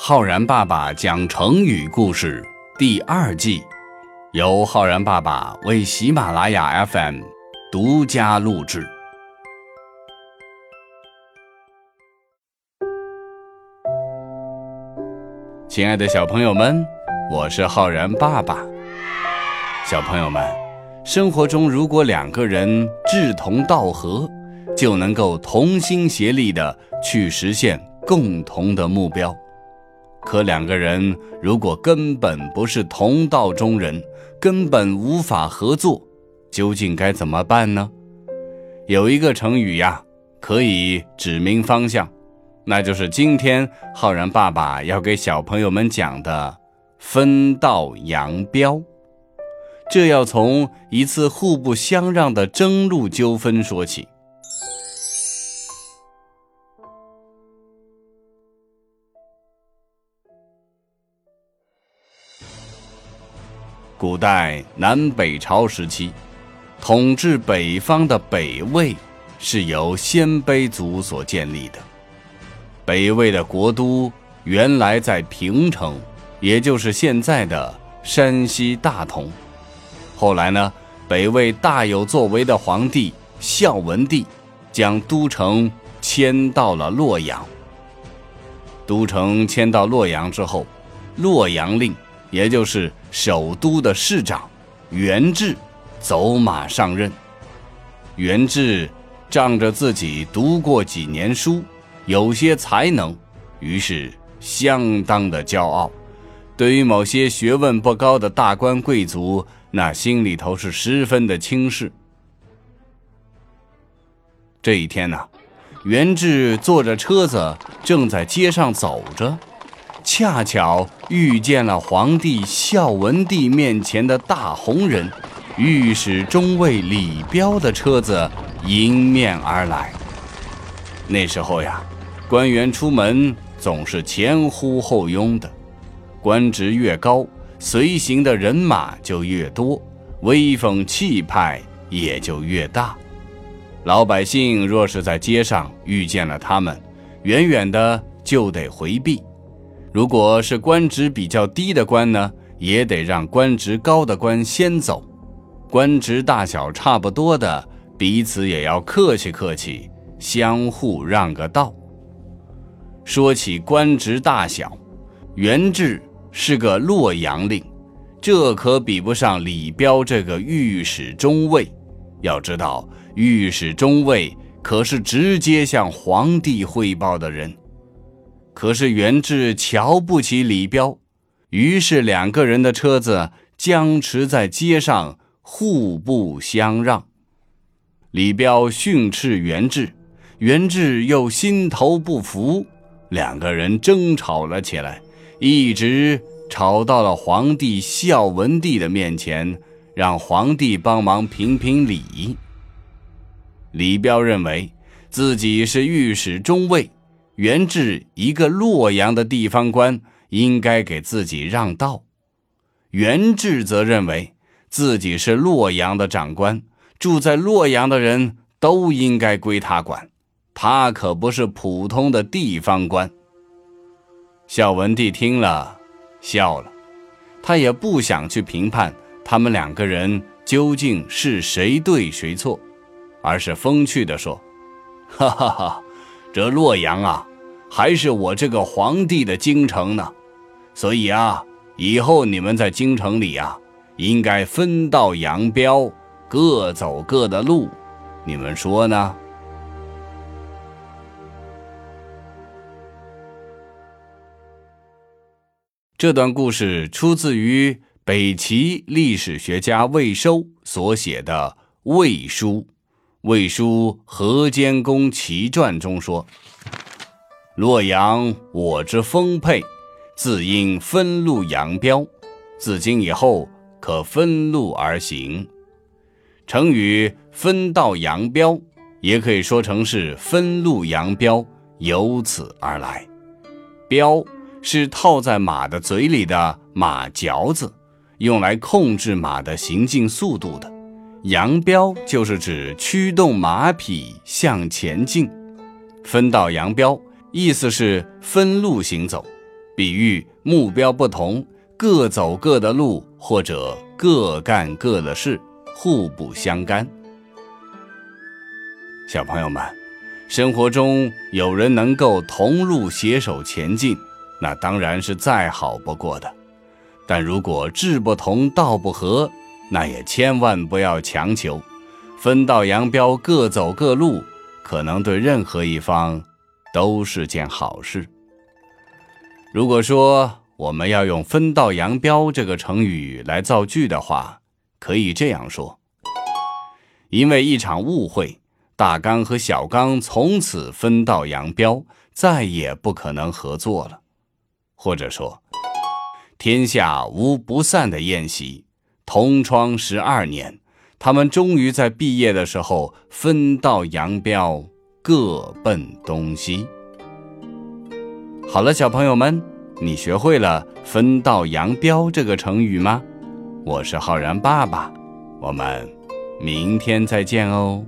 浩然爸爸讲成语故事第二季，由浩然爸爸为喜马拉雅 FM 独家录制。亲爱的小朋友们，我是浩然爸爸。小朋友们，生活中如果两个人志同道合，就能够同心协力的去实现共同的目标。可两个人如果根本不是同道中人，根本无法合作，究竟该怎么办呢？有一个成语呀，可以指明方向，那就是今天浩然爸爸要给小朋友们讲的“分道扬镳”。这要从一次互不相让的争路纠纷说起。古代南北朝时期，统治北方的北魏是由鲜卑族所建立的。北魏的国都原来在平城，也就是现在的山西大同。后来呢，北魏大有作为的皇帝孝文帝将都城迁到了洛阳。都城迁到洛阳之后，洛阳令。也就是首都的市长元志走马上任。元志仗着自己读过几年书，有些才能，于是相当的骄傲。对于某些学问不高的大官贵族，那心里头是十分的轻视。这一天呢，元志坐着车子正在街上走着。恰巧遇见了皇帝孝文帝面前的大红人，御史中尉李彪的车子迎面而来。那时候呀，官员出门总是前呼后拥的，官职越高，随行的人马就越多，威风气派也就越大。老百姓若是在街上遇见了他们，远远的就得回避。如果是官职比较低的官呢，也得让官职高的官先走；官职大小差不多的，彼此也要客气客气，相互让个道。说起官职大小，元志是个洛阳令，这可比不上李彪这个御史中尉。要知道，御史中尉可是直接向皇帝汇报的人。可是元志瞧不起李彪，于是两个人的车子僵持在街上，互不相让。李彪训斥元志，元志又心头不服，两个人争吵了起来，一直吵到了皇帝孝文帝的面前，让皇帝帮忙评评理。李彪认为自己是御史中尉。元志一个洛阳的地方官，应该给自己让道。元志则认为自己是洛阳的长官，住在洛阳的人都应该归他管，他可不是普通的地方官。孝文帝听了，笑了，他也不想去评判他们两个人究竟是谁对谁错，而是风趣地说：“哈哈哈，这洛阳啊。”还是我这个皇帝的京城呢，所以啊，以后你们在京城里啊，应该分道扬镳，各走各的路，你们说呢？这段故事出自于北齐历史学家魏收所写的《魏书》，《魏书河间公齐传》中说。洛阳我之丰沛，自应分路扬镳。自今以后，可分路而行。成语“分道扬镳”也可以说成是分路扬镳，由此而来。镳是套在马的嘴里的马嚼子，用来控制马的行进速度的。扬镳就是指驱动马匹向前进。分道扬镳。意思是分路行走，比喻目标不同，各走各的路，或者各干各的事，互不相干。小朋友们，生活中有人能够同路携手前进，那当然是再好不过的。但如果志不同道不合，那也千万不要强求，分道扬镳，各走各路，可能对任何一方都是件好事。如果说我们要用“分道扬镳”这个成语来造句的话，可以这样说：因为一场误会。大刚和小刚从此分道扬镳，再也不可能合作了。或者说，天下无不散的宴席，同窗十二年，他们终于在毕业的时候分道扬镳，各奔东西。好了，小朋友们，你学会了“分道扬镳”这个成语吗？我是浩然爸爸，我们明天再见哦。